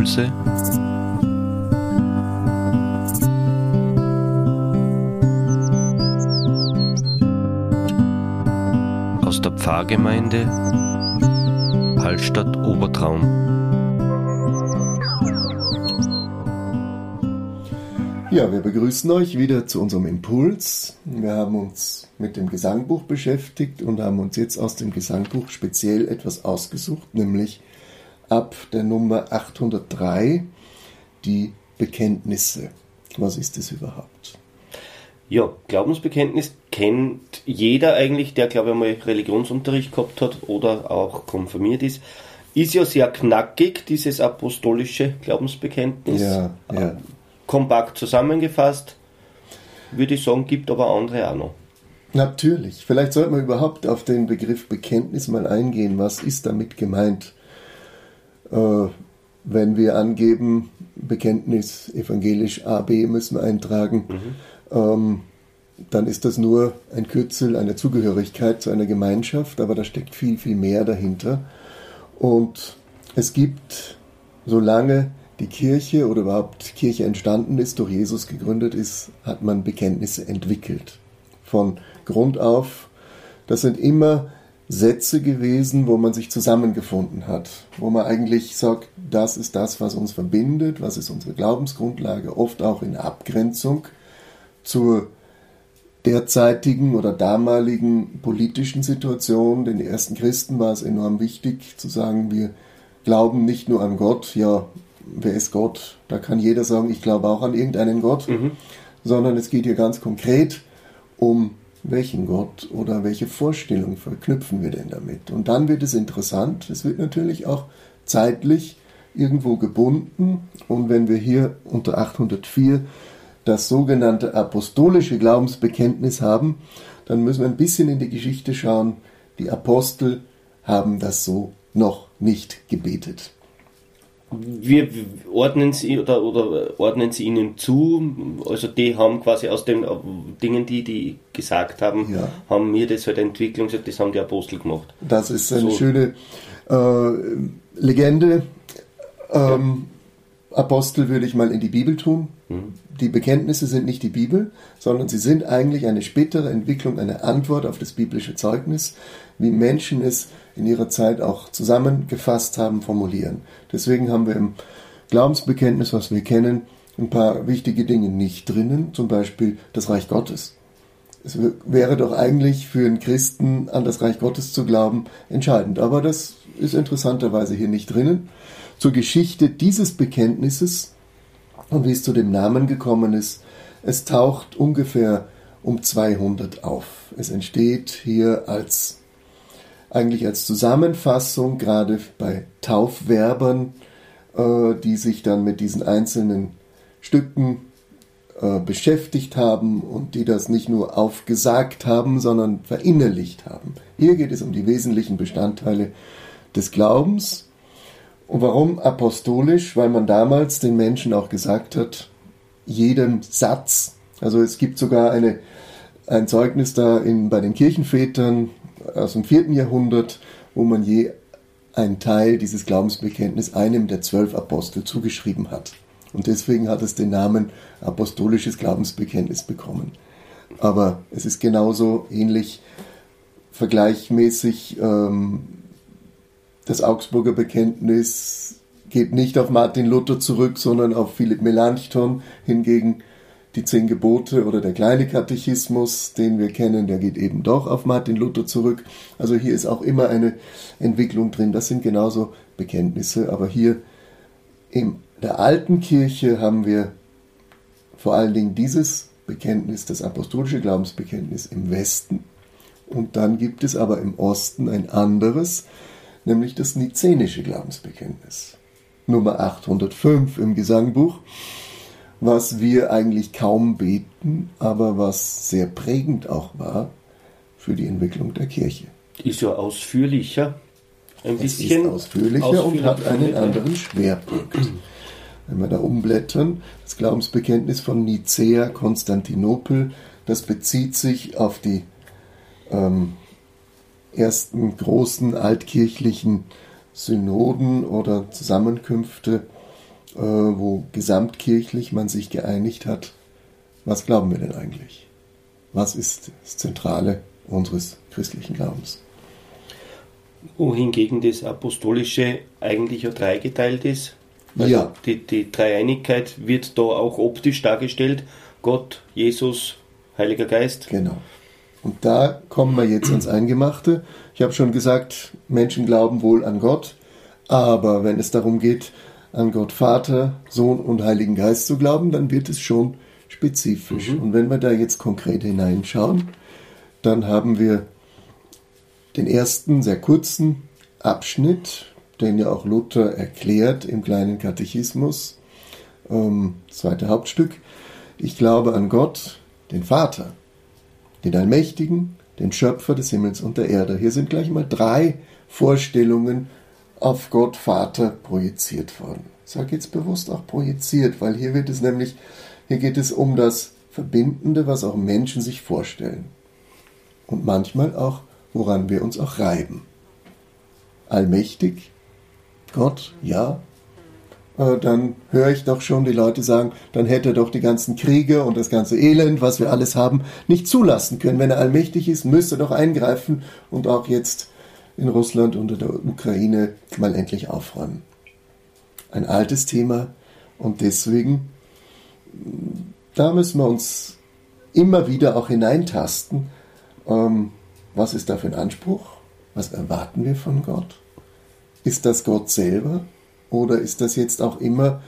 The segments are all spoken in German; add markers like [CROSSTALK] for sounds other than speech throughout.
Impulse aus der Pfarrgemeinde Hallstatt Obertraum. Ja, wir begrüßen euch wieder zu unserem Impuls. Wir haben uns mit dem Gesangbuch beschäftigt und haben uns jetzt aus dem Gesangbuch speziell etwas ausgesucht, nämlich ab der Nummer 803 die Bekenntnisse. Was ist das überhaupt? Ja, Glaubensbekenntnis kennt jeder eigentlich, der, glaube ich, mal Religionsunterricht gehabt hat oder auch konfirmiert ist. Ist ja sehr knackig, dieses apostolische Glaubensbekenntnis. Ja, ja. Kompakt zusammengefasst, würde ich sagen, gibt aber andere auch noch. Natürlich. Vielleicht sollte man überhaupt auf den Begriff Bekenntnis mal eingehen. Was ist damit gemeint? Äh, wenn wir angeben, Bekenntnis evangelisch AB müssen wir eintragen, mhm. ähm, dann ist das nur ein Kürzel einer Zugehörigkeit zu einer Gemeinschaft, aber da steckt viel, viel mehr dahinter. Und es gibt, solange die Kirche oder überhaupt Kirche entstanden ist, durch Jesus gegründet ist, hat man Bekenntnisse entwickelt. Von Grund auf. Das sind immer Sätze gewesen, wo man sich zusammengefunden hat, wo man eigentlich sagt, das ist das, was uns verbindet, was ist unsere Glaubensgrundlage, oft auch in Abgrenzung zur derzeitigen oder damaligen politischen Situation. Den ersten Christen war es enorm wichtig zu sagen, wir glauben nicht nur an Gott, ja, wer ist Gott? Da kann jeder sagen, ich glaube auch an irgendeinen Gott, mhm. sondern es geht hier ganz konkret um welchen Gott oder welche Vorstellung verknüpfen wir denn damit? Und dann wird es interessant. Es wird natürlich auch zeitlich irgendwo gebunden. Und wenn wir hier unter 804 das sogenannte apostolische Glaubensbekenntnis haben, dann müssen wir ein bisschen in die Geschichte schauen. Die Apostel haben das so noch nicht gebetet wir ordnen sie oder, oder ordnen sie ihnen zu, also die haben quasi aus den Dingen, die die gesagt haben, ja. haben mir das halt Entwicklung gesagt, das haben die Apostel gemacht. Das ist eine so. schöne äh, Legende. Ähm, ja. Apostel würde ich mal in die Bibel tun. Mhm. Die Bekenntnisse sind nicht die Bibel, sondern sie sind eigentlich eine spätere Entwicklung, eine Antwort auf das biblische Zeugnis, wie Menschen es in ihrer Zeit auch zusammengefasst haben, formulieren. Deswegen haben wir im Glaubensbekenntnis, was wir kennen, ein paar wichtige Dinge nicht drinnen, zum Beispiel das Reich Gottes. Es wäre doch eigentlich für einen Christen an das Reich Gottes zu glauben entscheidend, aber das ist interessanterweise hier nicht drinnen. Zur Geschichte dieses Bekenntnisses und wie es zu dem Namen gekommen ist, es taucht ungefähr um 200 auf. Es entsteht hier als eigentlich als Zusammenfassung, gerade bei Taufwerbern, äh, die sich dann mit diesen einzelnen Stücken äh, beschäftigt haben und die das nicht nur aufgesagt haben, sondern verinnerlicht haben. Hier geht es um die wesentlichen Bestandteile des Glaubens. Und warum apostolisch? Weil man damals den Menschen auch gesagt hat, jedem Satz, also es gibt sogar eine, ein Zeugnis da in, bei den Kirchenvätern, aus dem vierten Jahrhundert, wo man je einen Teil dieses Glaubensbekenntnisses einem der zwölf Apostel zugeschrieben hat. Und deswegen hat es den Namen apostolisches Glaubensbekenntnis bekommen. Aber es ist genauso ähnlich vergleichmäßig. Ähm, das Augsburger Bekenntnis geht nicht auf Martin Luther zurück, sondern auf Philipp Melanchthon. Hingegen die zehn Gebote oder der kleine Katechismus, den wir kennen, der geht eben doch auf Martin Luther zurück. Also hier ist auch immer eine Entwicklung drin. Das sind genauso Bekenntnisse. Aber hier in der alten Kirche haben wir vor allen Dingen dieses Bekenntnis, das apostolische Glaubensbekenntnis im Westen. Und dann gibt es aber im Osten ein anderes, nämlich das Nizenische Glaubensbekenntnis. Nummer 805 im Gesangbuch was wir eigentlich kaum beten, aber was sehr prägend auch war für die Entwicklung der Kirche. Ist ja ausführlicher, ein es bisschen. Ist ausführlicher, ausführlicher und hat einen anderen Schwerpunkt. Wenn wir da umblättern, das Glaubensbekenntnis von Nicea, Konstantinopel, das bezieht sich auf die ähm, ersten großen altkirchlichen Synoden oder Zusammenkünfte äh, wo gesamtkirchlich man sich geeinigt hat, was glauben wir denn eigentlich? Was ist das Zentrale unseres christlichen Glaubens? Wohingegen das Apostolische eigentlich ja dreigeteilt ist. Also ja. Die, die Dreieinigkeit wird da auch optisch dargestellt. Gott, Jesus, Heiliger Geist. Genau. Und da kommen wir jetzt ans Eingemachte. Ich habe schon gesagt, Menschen glauben wohl an Gott, aber wenn es darum geht, an Gott Vater, Sohn und Heiligen Geist zu glauben, dann wird es schon spezifisch. Mhm. Und wenn wir da jetzt konkret hineinschauen, dann haben wir den ersten sehr kurzen Abschnitt, den ja auch Luther erklärt im kleinen Katechismus, ähm, zweite Hauptstück. Ich glaube an Gott, den Vater, den Allmächtigen, den Schöpfer des Himmels und der Erde. Hier sind gleich mal drei Vorstellungen auf Gott Vater projiziert worden. Ich sage jetzt bewusst auch projiziert, weil hier wird es nämlich, hier geht es um das Verbindende, was auch Menschen sich vorstellen. Und manchmal auch, woran wir uns auch reiben. Allmächtig, Gott, ja, äh, dann höre ich doch schon die Leute sagen, dann hätte er doch die ganzen Kriege und das ganze Elend, was wir alles haben, nicht zulassen können. Wenn er allmächtig ist, müsste er doch eingreifen und auch jetzt in Russland und in der Ukraine mal endlich aufräumen. Ein altes Thema und deswegen, da müssen wir uns immer wieder auch hineintasten. Ähm, was ist da für ein Anspruch? Was erwarten wir von Gott? Ist das Gott selber? Oder ist das jetzt auch immer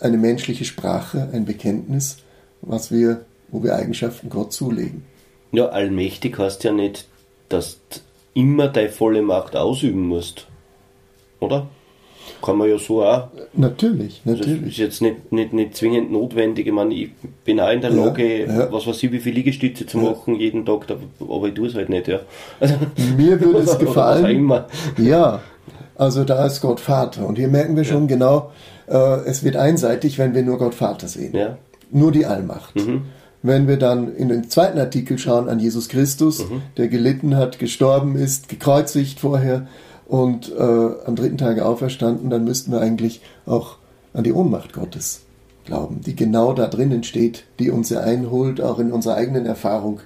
eine menschliche Sprache, ein Bekenntnis, was wir, wo wir Eigenschaften Gott zulegen? Ja, allmächtig heißt ja nicht, dass du immer deine volle Macht ausüben musst. Oder? Kann man ja so auch. Natürlich, Das natürlich. ist jetzt nicht, nicht, nicht zwingend notwendig. Ich meine, ich bin auch in der Ja, Lage, ja. was weiß ich, wie viele Liegestütze zu Ja. machen jeden Tag, aber ich tue es halt nicht, ja. Also, Mir würde es [LAUGHS] gefallen. immer. Ja, also da ist Gott Vater. Und hier merken wir schon genau, äh, es wird einseitig, wenn wir nur Gott Vater sehen. Nur die Allmacht. Wenn wir dann in den zweiten Artikel schauen an Jesus Christus, der gelitten hat, gestorben ist, gekreuzigt vorher und äh, am dritten Tage auferstanden, dann müssten wir eigentlich auch an die Ohnmacht Gottes glauben, die genau da drinnen steht, die uns ja einholt, auch in unserer eigenen Erfahrung.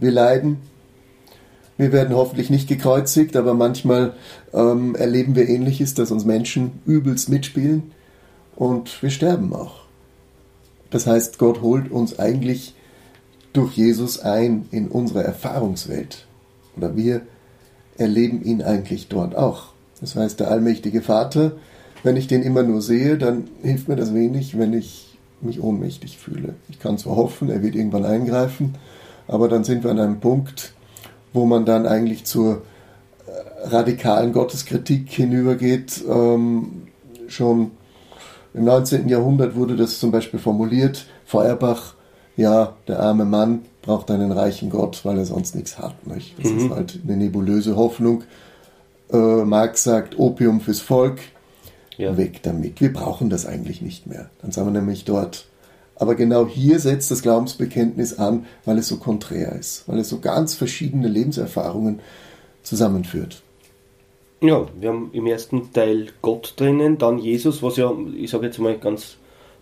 Wir leiden, wir werden hoffentlich nicht gekreuzigt, aber manchmal ähm, erleben wir Ähnliches, dass uns Menschen übelst mitspielen und wir sterben auch. Das heißt, Gott holt uns eigentlich durch Jesus ein in unsere Erfahrungswelt. Oder wir erleben ihn eigentlich dort auch. Das heißt, der allmächtige Vater, wenn ich den immer nur sehe, dann hilft mir das wenig, wenn ich mich ohnmächtig fühle. Ich kann zwar hoffen, er wird irgendwann eingreifen, aber dann sind wir an einem Punkt, wo man dann eigentlich zur äh, radikalen Gotteskritik hinübergeht. Ähm, schon im 19. Jahrhundert wurde das zum Beispiel formuliert. Feuerbach, ja, der arme Mann braucht einen reichen Gott, weil er sonst nichts hat. Nicht? Das ist halt eine nebulöse Hoffnung. Äh, Marx sagt, Opium fürs Volk, Ja. weg damit. Wir brauchen das eigentlich nicht mehr. Dann sind wir nämlich dort. Aber genau hier setzt das Glaubensbekenntnis an, weil es so konträr ist, weil es so ganz verschiedene Lebenserfahrungen zusammenführt. Ja, wir haben im ersten Teil Gott drinnen, dann Jesus, was ja, ich sage jetzt mal ganz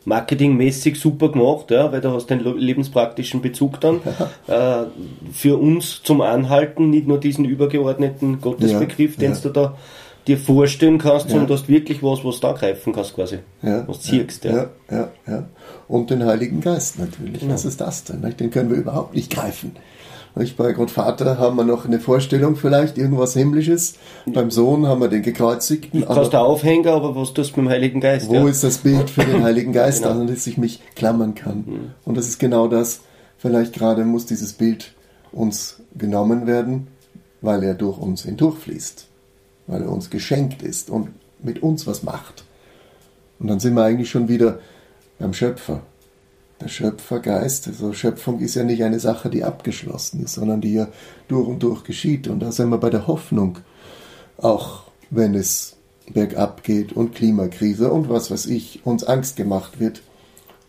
marketingmäßig super gemacht, ja, weil du hast den lebenspraktischen Bezug dann äh, für uns zum Anhalten, nicht nur diesen übergeordneten Gottesbegriff, Ja, den ja. du da dir vorstellen kannst, Ja. sondern du hast wirklich was, was du da greifen kannst quasi. Ja, was ziehst, ja. ja, ja, ja. Und den Heiligen Geist natürlich. Genau. Was ist das denn? Den können wir überhaupt nicht greifen. Bei Gott Vater haben wir noch eine Vorstellung vielleicht, irgendwas Himmlisches. Beim Sohn haben wir den Gekreuzigten. Du kannst da aufhängen, aber was tust du mit dem Heiligen Geist? Wo ja? ist das Bild für den Heiligen Geist, Genau. an das ich mich klammern kann? Und das ist genau das. Vielleicht gerade muss dieses Bild uns genommen werden, weil er durch uns hindurchfließt, weil er uns geschenkt ist und mit uns was macht. Und dann sind wir eigentlich schon wieder beim Schöpfer. Der Schöpfergeist, also Schöpfung ist ja nicht eine Sache, die abgeschlossen ist, sondern die ja durch und durch geschieht. Und da sind wir bei der Hoffnung, auch wenn es bergab geht und Klimakrise und was weiß ich, uns Angst gemacht wird.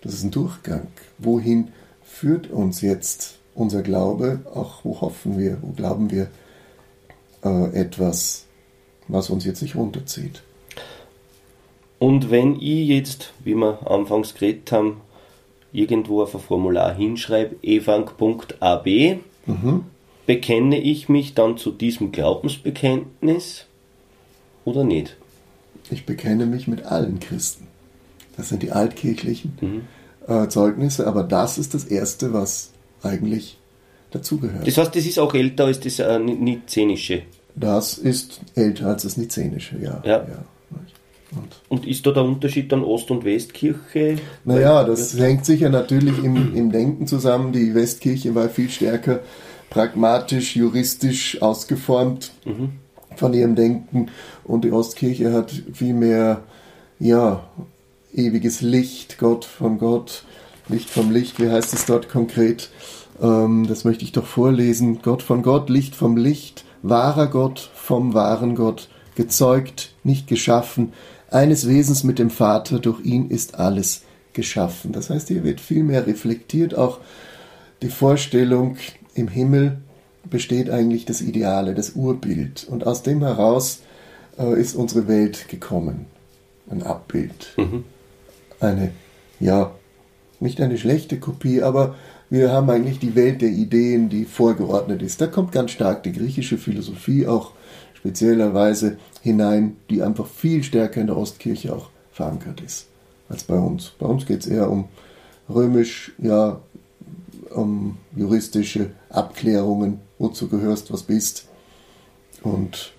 Das ist ein Durchgang. Wohin führt uns jetzt unser Glaube? Auch wo hoffen wir, wo glauben wir äh, etwas, was uns jetzt nicht runterzieht? Und wenn ich jetzt, wie wir anfangs geredet haben, irgendwo auf ein Formular hinschreibe, evang.ab, mhm. bekenne ich mich dann zu diesem Glaubensbekenntnis oder nicht? Ich bekenne mich mit allen Christen. Das sind die altkirchlichen mhm. äh, Zeugnisse, aber das ist das Erste, was eigentlich dazugehört. Das heißt, das ist auch älter als das äh, Nizenische? Das ist älter als das Nizenische, ja. ja. ja. Und, und, ist da der Unterschied dann Ost- und Westkirche? Naja, das hängt sicher natürlich im, im Denken zusammen. Die Westkirche war viel stärker pragmatisch, juristisch ausgeformt mhm. von ihrem Denken und die Ostkirche hat viel mehr, ja, ewiges Licht, Gott von Gott, Licht vom Licht, wie heißt es dort konkret? Ähm, das möchte ich doch vorlesen. Gott von Gott, Licht vom Licht, wahrer Gott vom wahren Gott, gezeugt, nicht geschaffen, eines Wesens mit dem Vater, durch ihn ist alles geschaffen. Das heißt, hier wird viel mehr reflektiert, auch die Vorstellung, im Himmel besteht eigentlich das Ideale, das Urbild. Und aus dem heraus äh, ist unsere Welt gekommen. Ein Abbild. Mhm. Eine, ja, nicht eine schlechte Kopie, aber wir haben eigentlich die Welt der Ideen, die vorgeordnet ist. Da kommt ganz stark die griechische Philosophie auch speziellerweise hinein, die einfach viel stärker in der Ostkirche auch verankert ist als bei uns. Bei uns geht es eher um römisch, ja, um juristische Abklärungen, wozu gehörst, was bist. Und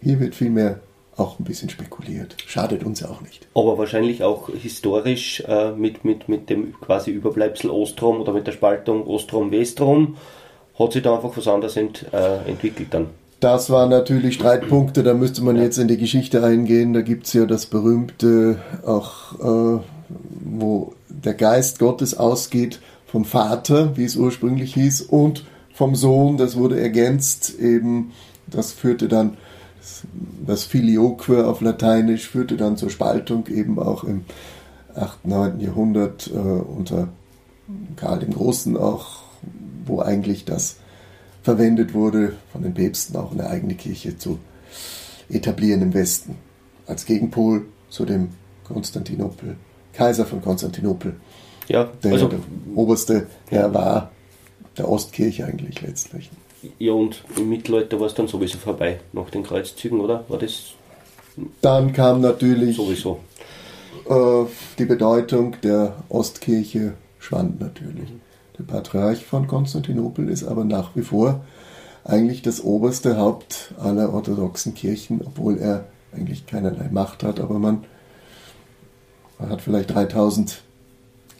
hier wird vielmehr auch ein bisschen spekuliert. Schadet uns ja auch nicht. Aber wahrscheinlich auch historisch äh, mit, mit, mit dem quasi Überbleibsel Ostrom oder mit der Spaltung Ostrom-Westrom hat sich da einfach was anderes ent, äh, entwickelt dann. Das waren natürlich Streitpunkte, da müsste man ja. jetzt in die Geschichte eingehen. Da gibt es ja das berühmte, auch äh, wo der Geist Gottes ausgeht vom Vater, wie es ursprünglich hieß, und vom Sohn, das wurde ergänzt, eben, das führte dann das Filioque auf Lateinisch führte dann zur Spaltung eben auch im 8., 9. Jahrhundert äh, unter Karl dem Großen auch, wo eigentlich das verwendet wurde, von den Päpsten auch eine eigene Kirche zu etablieren im Westen. Als Gegenpol zu dem Konstantinopel, Kaiser von Konstantinopel. Ja, der, also, der oberste Herr war der Ostkirche eigentlich letztlich. Ja, und im Mittelalter war es dann sowieso vorbei, nach den Kreuzzügen, oder? War das? Dann kam natürlich sowieso. Äh, die Bedeutung der Ostkirche schwand natürlich. Mhm. Der Patriarch von Konstantinopel ist aber nach wie vor eigentlich das oberste Haupt aller orthodoxen Kirchen, obwohl er eigentlich keinerlei Macht hat, aber man, man hat vielleicht 3000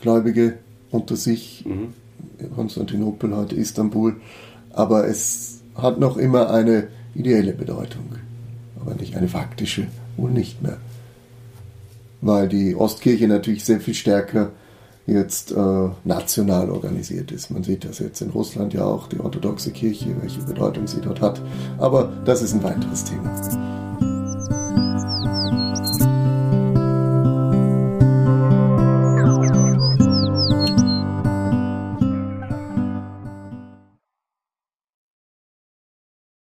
Gläubige unter sich. Mhm. Konstantinopel, heute Istanbul aber es hat noch immer eine ideelle Bedeutung, aber nicht eine faktische, wohl nicht mehr. Weil die Ostkirche natürlich sehr viel stärker jetzt äh, national organisiert ist. Man sieht das jetzt in Russland ja auch, die orthodoxe Kirche, welche Bedeutung sie dort hat. Aber das ist ein weiteres Thema.